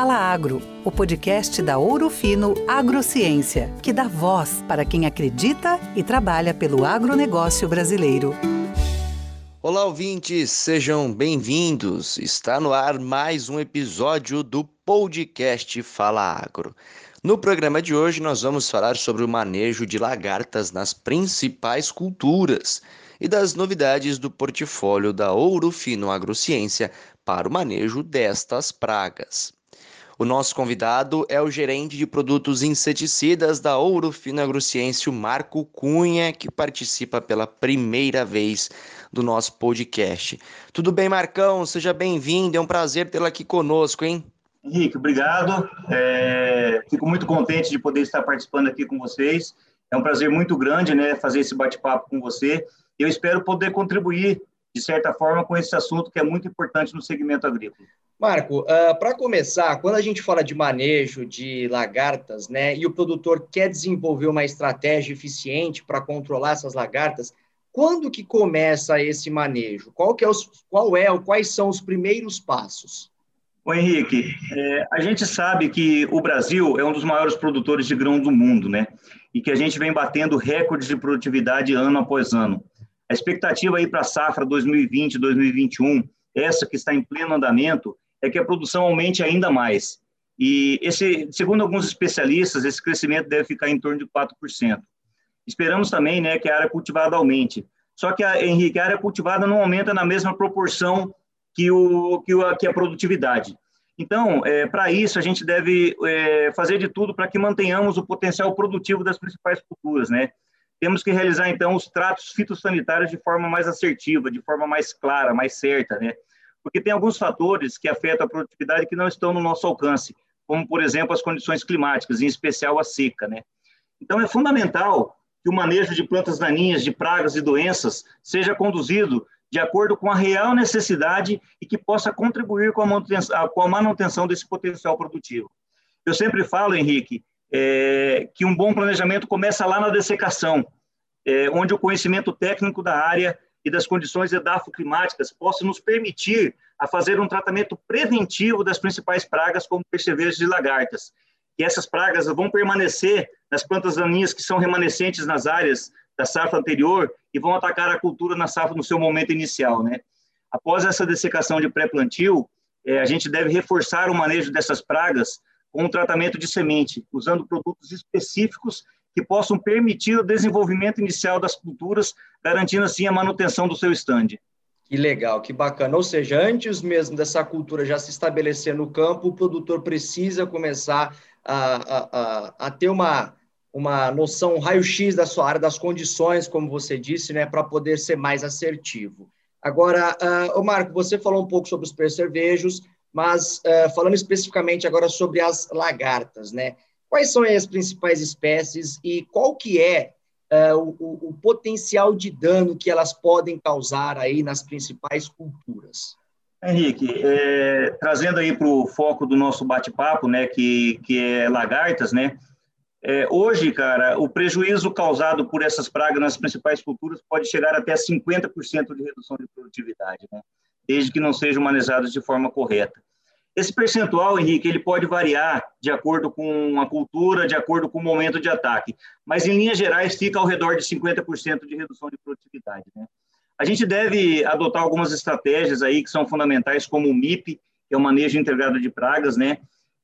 Fala Agro, o podcast da Ouro Fino Agrociência, que dá voz para quem acredita e trabalha pelo agronegócio brasileiro. Olá, ouvintes, sejam bem-vindos. Está no ar mais um episódio do podcast Fala Agro. No programa de hoje, nós vamos falar sobre o manejo de lagartas nas principais culturas e das novidades do portfólio da Ouro Fino Agrociência para o manejo destas pragas. O nosso convidado é o gerente de produtos inseticidas da Ouro Fino Agrociência, Marco Cunha, que participa pela primeira vez do nosso podcast. Tudo bem, Marcão? Seja bem-vindo, é um prazer tê-lo aqui conosco, hein? Henrique, obrigado. É, fico muito contente de poder estar participando aqui com vocês. É um prazer muito grande, né, fazer esse bate-papo com você. Eu espero poder contribuir de certa forma com esse assunto que é muito importante no segmento agrícola. Marco, uh, para começar, quando a gente fala de manejo de lagartas, né, e o produtor quer desenvolver uma estratégia eficiente para controlar essas lagartas, quando que começa esse manejo? Qual, que é os, qual é, quais são os primeiros passos? O Henrique, é, a gente sabe que o Brasil é um dos maiores produtores de grão do mundo, né? E que a gente vem batendo recordes de produtividade ano após ano. A expectativa aí para a safra 2020-2021, essa que está em pleno andamento, é que a produção aumente ainda mais. E esse, segundo alguns especialistas, esse crescimento deve ficar em torno de 4%. Esperamos também, né, que a área cultivada aumente. Só que a Henrique, a área cultivada não aumenta na mesma proporção que o que, o, que a produtividade. Então, é, para isso, a gente deve é, fazer de tudo para que mantenhamos o potencial produtivo das principais culturas, né? Temos que realizar, então, os tratos fitossanitários de forma mais assertiva, de forma mais clara, mais certa, né? Porque tem alguns fatores que afetam a produtividade que não estão no nosso alcance, como, por exemplo, as condições climáticas, em especial a seca, né? Então, é fundamental que o manejo de plantas daninhas, de pragas e doenças seja conduzido de acordo com a real necessidade e que possa contribuir com a manutenção, com a manutenção desse potencial produtivo. Eu sempre falo, Henrique, é, que um bom planejamento começa lá na dessecação, é, onde o conhecimento técnico da área e das condições edafoclimáticas possa nos permitir a fazer um tratamento preventivo das principais pragas, como percevejos e lagartas. E essas pragas vão permanecer nas plantas daninhas que são remanescentes nas áreas da safra anterior e vão atacar a cultura na safra no seu momento inicial, né? Após essa dessecação de pré-plantio, é, a gente deve reforçar o manejo dessas pragas com o tratamento de semente, usando produtos específicos que possam permitir o desenvolvimento inicial das culturas, garantindo assim a manutenção do seu estande. Que legal, que bacana. Ou seja, antes mesmo dessa cultura já se estabelecer no campo, o produtor precisa começar a, a, a, a ter uma, uma noção raio-x da sua área, das condições, como você disse, né, para poder ser mais assertivo. Agora, uh, Marco, você falou um pouco sobre os percevejos, mas uh, falando especificamente agora sobre as lagartas, né? Quais são as principais espécies e qual que é uh, o, o, potencial de dano que elas podem causar aí nas principais culturas? Henrique, é, trazendo aí para o foco do nosso bate-papo, né, que, que é lagartas, né, é, hoje, cara, o prejuízo causado por essas pragas nas principais culturas pode chegar até 50% de redução de produtividade, né? Desde que não sejam manejados de forma correta. Esse percentual, Henrique, ele pode variar de acordo com a cultura, de acordo com o momento de ataque, mas em linhas gerais fica ao redor de 50% de redução de produtividade. Né? A gente deve adotar algumas estratégias aí que são fundamentais, como o MIP, que é o manejo integrado de pragas, né?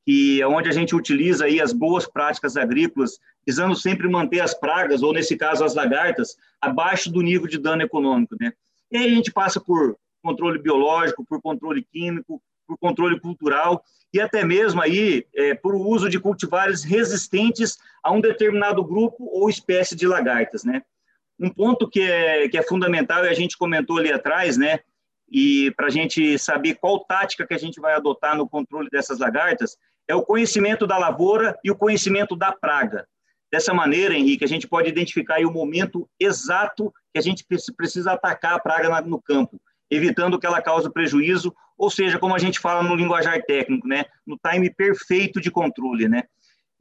que é onde a gente utiliza aí as boas práticas agrícolas, visando sempre manter as pragas, ou nesse caso as lagartas, abaixo do nível de dano econômico. Né? E aí a gente passa por controle biológico, por controle químico, por controle cultural e até mesmo aí é, por uso de cultivares resistentes a um determinado grupo ou espécie de lagartas, né? Um ponto que é, que é fundamental e a gente comentou ali atrás, né? E para a gente saber qual tática que a gente vai adotar no controle dessas lagartas é o conhecimento da lavoura e o conhecimento da praga. Dessa maneira, Henrique, a gente pode identificar o momento exato que a gente precisa atacar a praga no campo evitando que ela cause prejuízo, ou seja, como a gente fala no linguajar técnico, né, no time perfeito de controle, né.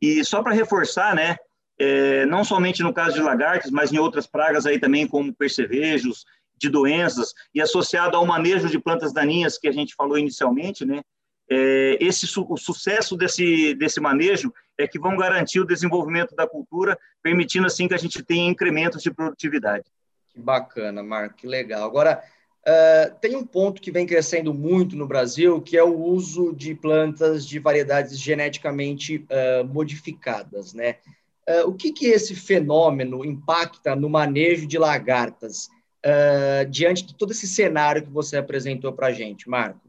E só para reforçar, né, é, não somente no caso de lagartas, mas em outras pragas aí também, como percevejos, de doenças, e associado ao manejo de plantas daninhas que a gente falou inicialmente, né, é, esse o sucesso desse, desse manejo é que vão garantir o desenvolvimento da cultura, permitindo assim que a gente tenha incrementos de produtividade. Que bacana, Marco, que legal. Agora, uh, tem um ponto que vem crescendo muito no Brasil, que é o uso de plantas de variedades geneticamente uh, modificadas, né? Uh, o que, que esse fenômeno impacta no manejo de lagartas diante de todo esse cenário que você apresentou para a gente, Marco?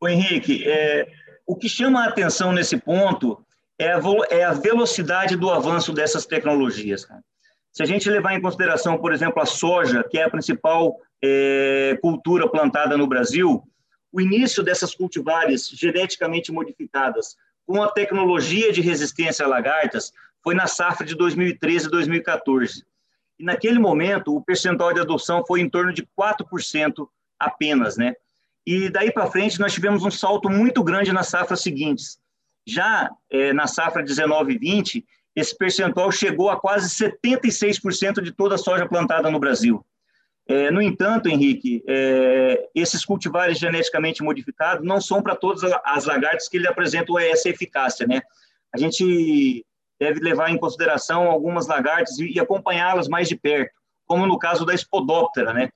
O Henrique, é, o que chama a atenção nesse ponto é a, é a velocidade do avanço dessas tecnologias. Se a gente levar em consideração, por exemplo, a soja, que é a principal é, cultura plantada no Brasil, o início dessas cultivares geneticamente modificadas com a tecnologia de resistência a lagartas foi na safra de 2013 e 2014. E naquele momento, o percentual de adoção foi em torno de 4% apenas, né? E daí para frente, nós tivemos um salto muito grande nas safras seguintes. Já é, na safra 19 e 20, esse percentual chegou a quase 76% de toda a soja plantada no Brasil. É, no entanto, Henrique, é, esses cultivares geneticamente modificados não são para todas as lagartas que ele apresentam essa eficácia, né? A gente deve levar em consideração algumas lagartas e, acompanhá-las mais de perto, como no caso da Spodoptera, né?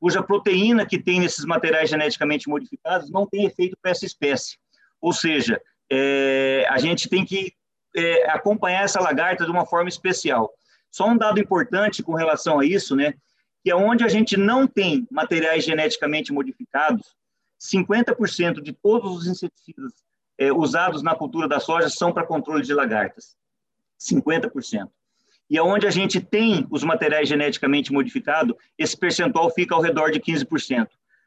cuja proteína que tem nesses materiais geneticamente modificados não tem efeito para essa espécie. Ou seja, é, a gente tem que é, acompanhar essa lagarta de uma forma especial. Só um dado importante com relação a isso, né, que é onde a gente não tem materiais geneticamente modificados, 50% de todos os inseticidas é, usados na cultura da soja são para controle de lagartas. 50% e aonde a gente tem os materiais geneticamente modificados, esse percentual fica ao redor de 15%.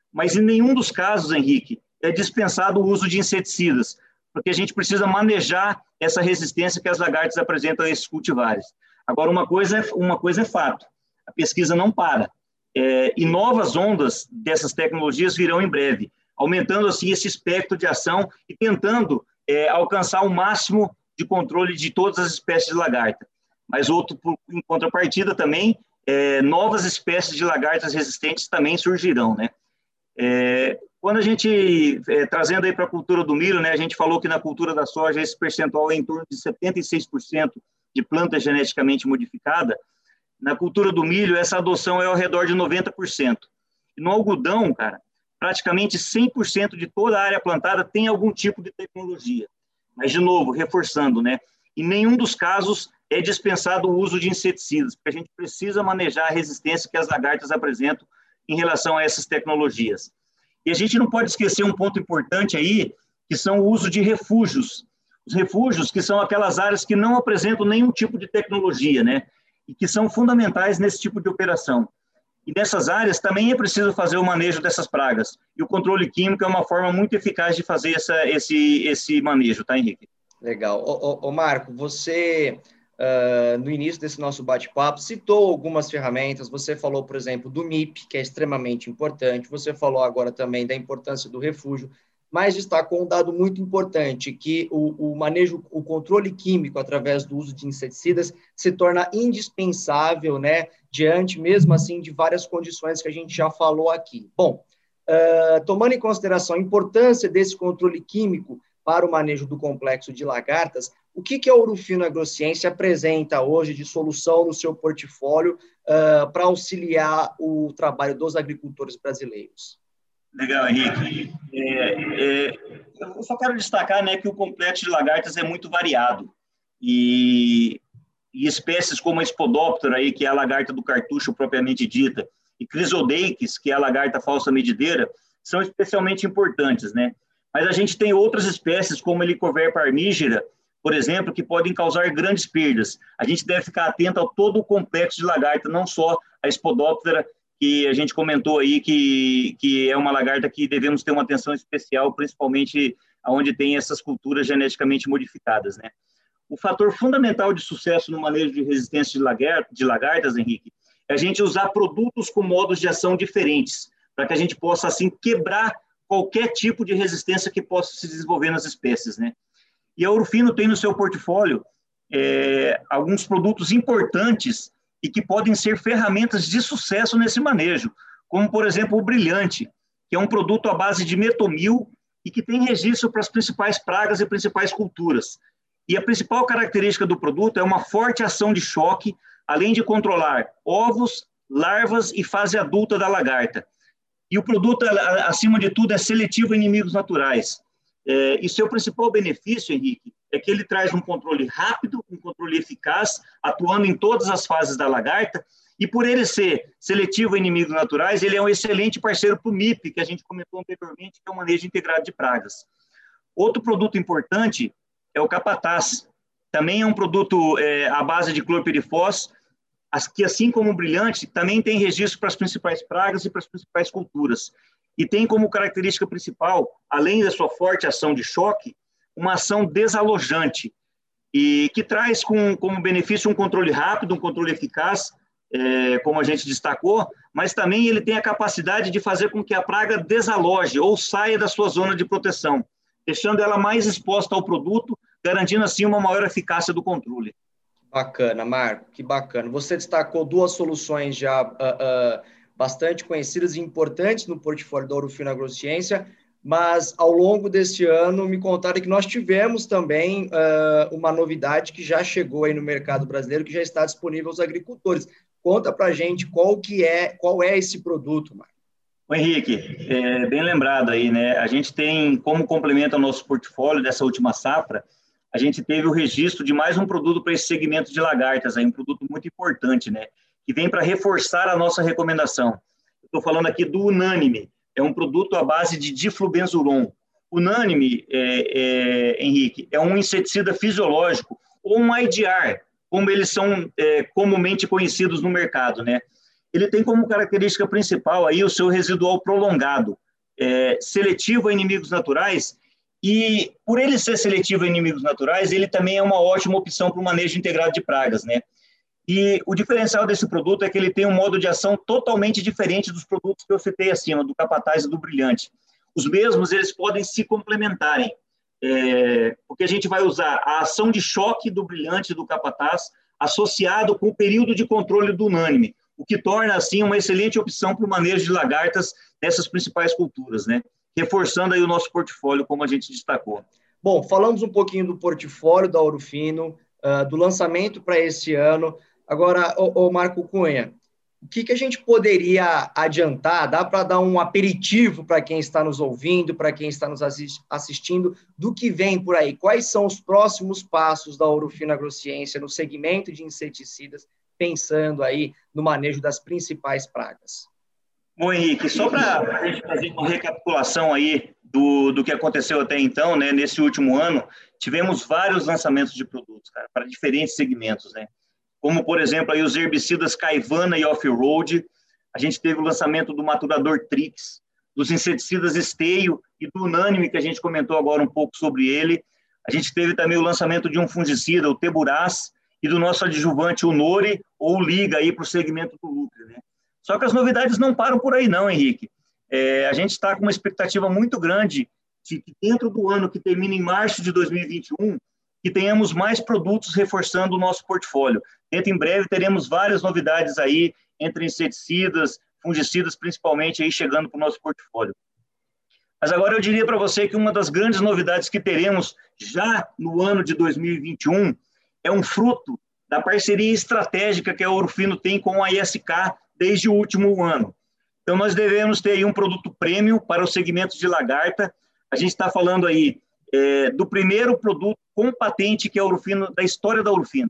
Mas em nenhum dos casos, Henrique, é dispensado o uso de inseticidas, porque a gente precisa manejar essa resistência que as lagartas apresentam a esses cultivares. Agora, uma coisa é, uma coisa é fato, a pesquisa não para. É, e novas ondas dessas tecnologias virão em breve, aumentando assim esse espectro de ação e tentando é, alcançar o máximo de controle de todas as espécies de lagarta mas outro, em contrapartida também, é, novas espécies de lagartas resistentes também surgirão, né? É, quando a gente, é, trazendo aí para a cultura do milho, né, a gente falou que na cultura da soja esse percentual é em torno de 76% de planta geneticamente modificada, na cultura do milho essa adoção é ao redor de 90%. E no algodão, cara, praticamente 100% de toda a área plantada tem algum tipo de tecnologia. Mas, de novo, reforçando, né, em nenhum dos casos é dispensado o uso de inseticidas, porque a gente precisa manejar a resistência que as lagartas apresentam em relação a essas tecnologias. E a gente não pode esquecer um ponto importante aí, que são o uso de refúgios. Os refúgios, que são aquelas áreas que não apresentam nenhum tipo de tecnologia, né? E que são fundamentais nesse tipo de operação. E nessas áreas também é preciso fazer o manejo dessas pragas. E o controle químico é uma forma muito eficaz de fazer essa, esse, esse manejo, tá, Henrique? Legal. Ô, ô, ô Marco, você uh, no início desse nosso bate-papo, citou algumas ferramentas. Você falou, por exemplo, do MIP, que é extremamente importante. Você falou agora também da importância do refúgio, mas destacou um dado muito importante, que o, o manejo, o controle químico através do uso de inseticidas se torna indispensável, né, diante mesmo assim de várias condições que a gente já falou aqui. Bom, uh, tomando em consideração a importância desse controle químico para o manejo do complexo de lagartas, o que, que a Ourofino Agrociência apresenta hoje de solução no seu portfólio uh, para auxiliar o trabalho dos agricultores brasileiros? Legal, Henrique. É, é, eu só quero destacar né, que o complexo de lagartas é muito variado. E, e espécies como a Spodoptera, aí, que é a lagarta do cartucho propriamente dita, e Chrysodeiques, que é a lagarta falsa medideira, são especialmente importantes. Né? Mas a gente tem outras espécies, como a Helicoverpa armígera, por exemplo, que podem causar grandes perdas. A gente deve ficar atento a todo o complexo de lagarta, não só a Spodoptera, que a gente comentou aí, que, que é uma lagarta que devemos ter uma atenção especial, principalmente onde tem essas culturas geneticamente modificadas, né? O fator fundamental de sucesso no manejo de resistência de, de lagartas, Henrique, é a gente usar produtos com modos de ação diferentes, para que a gente possa, assim, quebrar qualquer tipo de resistência que possa se desenvolver nas espécies, né? E a Urfino tem no seu portfólio é, alguns produtos importantes e que podem ser ferramentas de sucesso nesse manejo, como, por exemplo, o Brilhante, que é um produto à base de metomil e que tem registro para as principais pragas e principais culturas. E a principal característica do produto é uma forte ação de choque, além de controlar ovos, larvas e fase adulta da lagarta. E o produto, acima de tudo, é seletivo a inimigos naturais. É, e seu principal benefício, Henrique, é que ele traz um controle rápido, um controle eficaz, atuando em todas as fases da lagarta, e por ele ser seletivo a inimigos naturais, ele é um excelente parceiro para o MIP, que a gente comentou anteriormente, que é o manejo integrado de pragas. Outro produto importante é o capataz. Também é um produto é, à base de clorpirifós, que assim como o brilhante, também tem registro para as principais pragas e para as principais culturas. E tem como característica principal, além da sua forte ação de choque, uma ação desalojante, e que traz com, como benefício um controle rápido, um controle eficaz, é, como a gente destacou, mas também ele tem a capacidade de fazer com que a praga desaloje ou saia da sua zona de proteção, deixando ela mais exposta ao produto, garantindo assim uma maior eficácia do controle. Bacana, Marco, que bacana. Você destacou duas soluções já uh, uh, bastante conhecidas e importantes no portfólio da Ourofino Agrociência, mas ao longo deste ano me contaram que nós tivemos também uh, uma novidade que já chegou aí no mercado brasileiro, que já está disponível aos agricultores. Conta para gente qual que é, qual é esse produto, Marco. Henrique, é, bem lembrado aí, né? A gente tem como complemento ao nosso portfólio dessa última safra, a gente teve o registro de mais um produto para esse segmento de lagartas, aí, um produto muito importante, né? Que vem para reforçar a nossa recomendação. Estou falando aqui do Unânime, é um produto à base de diflubenzuron. Unânime, é, é, Henrique, é um inseticida fisiológico, ou um IDR, como eles são é, comumente conhecidos no mercado, né? Ele tem como característica principal aí o seu residual prolongado, é, seletivo a inimigos naturais e por ele ser seletivo a inimigos naturais, ele também é uma ótima opção para o manejo integrado de pragas, né? E o diferencial desse produto é que ele tem um modo de ação totalmente diferente dos produtos que eu citei acima, do capataz e do brilhante. Os mesmos, eles podem se complementarem, é, porque a gente vai usar a ação de choque do brilhante e do capataz associado com o período de controle do unânime, o que torna, assim, uma excelente opção para o manejo de lagartas nessas principais culturas, né? reforçando aí o nosso portfólio, como a gente destacou. Bom, falamos um pouquinho do portfólio da Ouro Fino, uh, do lançamento para esse ano. Agora, o, o Marco Cunha, o que, que a gente poderia adiantar? Dá para dar um aperitivo para quem está nos ouvindo, para quem está nos assistindo, do que vem por aí? Quais são os próximos passos da Ourofino Agrociência no segmento de inseticidas, pensando aí no manejo das principais pragas? Bom, Henrique, só para a gente fazer uma recapitulação aí do, do que aconteceu até então, né, nesse último ano, tivemos vários lançamentos de produtos, para diferentes segmentos, né? Como, por exemplo, aí os herbicidas Caivana e Off-Road, a gente teve o lançamento do maturador Trix, dos inseticidas Esteio e do Unânime, que a gente comentou agora um pouco sobre ele. A gente teve também o lançamento de um fungicida, o Teburaz, e do nosso adjuvante, o Nori, ou Liga, aí para o segmento do lucro, né? Só que as novidades não param por aí, não, Henrique. É, a gente está com uma expectativa muito grande de que dentro do ano que termina em março de 2021, que tenhamos mais produtos reforçando o nosso portfólio. Dentro em breve teremos várias novidades aí, entre inseticidas, fungicidas, principalmente aí chegando para o nosso portfólio. Mas agora eu diria para você que uma das grandes novidades que teremos já no ano de 2021 é um fruto da parceria estratégica que a Orofino tem com a ISK desde o último ano. Então, nós devemos ter aí um produto prêmio para o segmento de lagarta. A gente está falando aí é, do primeiro produto com patente que é a Urufino, da história da Urufino.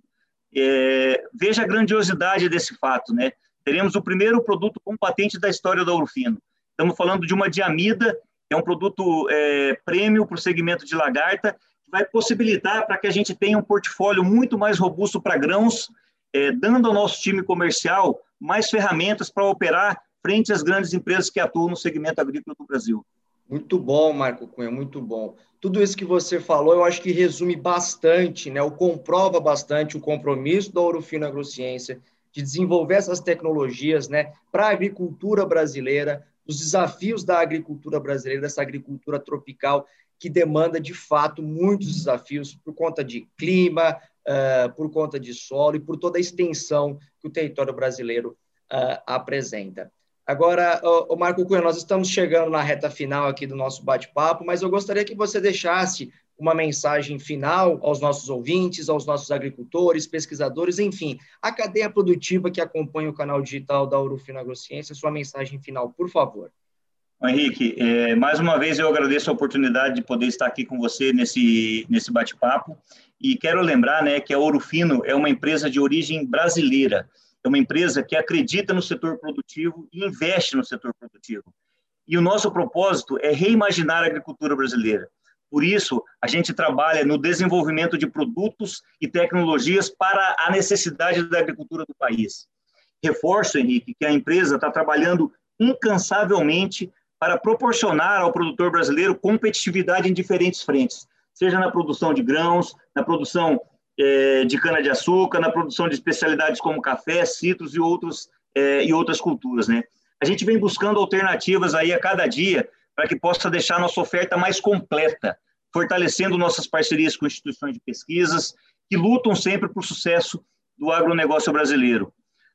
É, veja a grandiosidade desse fato, né? Teremos o primeiro produto com patente da história da Urufino. Estamos falando de uma diamida, que é um produto é, prêmio para o segmento de lagarta, que vai possibilitar para que a gente tenha um portfólio muito mais robusto para grãos, é, dando ao nosso time comercial mais ferramentas para operar frente às grandes empresas que atuam no segmento agrícola do Brasil. Muito bom, Marco Cunha, muito bom. Tudo isso que você falou, eu acho que resume bastante, né, ou comprova bastante o compromisso da Ourofino Agrociência de desenvolver essas tecnologias, né, para a agricultura brasileira, os desafios da agricultura brasileira, dessa agricultura tropical que demanda de fato muitos desafios por conta de clima, uh, por conta de solo e por toda a extensão que o território brasileiro uh, apresenta. Agora, o Marco Cunha, nós estamos chegando na reta final aqui do nosso bate-papo, mas eu gostaria que você deixasse uma mensagem final aos nossos ouvintes, aos nossos agricultores, pesquisadores, enfim, a cadeia produtiva que acompanha o canal digital da Urufino Agrociência, sua mensagem final, por favor. Henrique, é, mais uma vez eu agradeço a oportunidade de poder estar aqui com você nesse, nesse bate-papo e quero lembrar né, que a Ouro Fino é uma empresa de origem brasileira, é uma empresa que acredita no setor produtivo e investe no setor produtivo. E o nosso propósito é reimaginar a agricultura brasileira. Por isso, a gente trabalha no desenvolvimento de produtos e tecnologias para a necessidade da agricultura do país. Reforço, Henrique, que a empresa está trabalhando incansavelmente para proporcionar ao produtor brasileiro competitividade em diferentes frentes, seja na produção de grãos, na produção de cana-de-açúcar, na produção de especialidades como café, citros e, outros, é, e outras culturas. Né? A gente vem buscando alternativas aí a cada dia para que possa deixar nossa oferta mais completa, fortalecendo nossas parcerias com instituições de pesquisas que lutam sempre por sucesso do agronegócio brasileiro.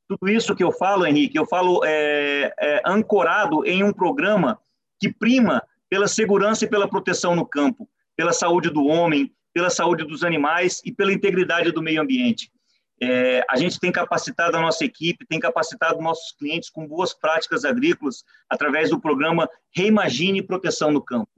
Tudo isso que eu falo, Henrique, eu falo é, é, ancorado em um programa que prima pela segurança e pela proteção no campo, pela saúde do homem, pela saúde dos animais e pela integridade do meio ambiente. É, a gente tem capacitado a nossa equipe, tem capacitado nossos clientes com boas práticas agrícolas através do programa Reimagine Proteção no Campo.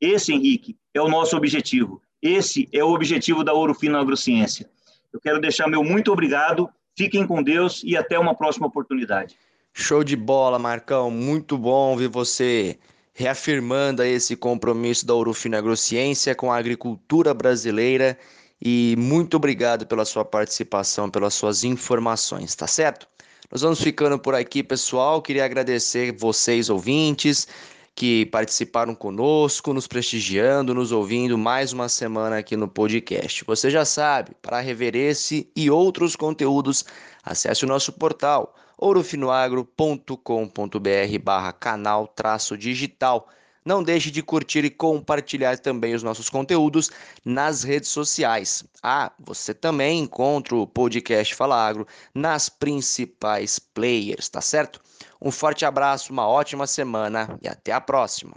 Esse, Henrique, é o nosso objetivo. Esse é o objetivo da Ouro Fino Agrociência. Eu quero deixar meu muito obrigado Fiquem com Deus e até uma próxima oportunidade. Show de bola, Marcão. Muito bom ver você reafirmando esse compromisso da Urufina Agrociência com a agricultura brasileira e muito obrigado pela sua participação, pelas suas informações, tá certo? Nós vamos ficando por aqui, pessoal. Queria agradecer vocês, ouvintes, que participaram conosco, nos prestigiando, nos ouvindo mais uma semana aqui no podcast. Você já sabe, para rever esse e outros conteúdos, acesse o nosso portal ourofinoagro.com.br barra canal traço digital. Não deixe de curtir e compartilhar também os nossos conteúdos nas redes sociais. Ah, você também encontra o podcast Fala Agro nas principais players, tá certo? Um forte abraço, uma ótima semana e até a próxima.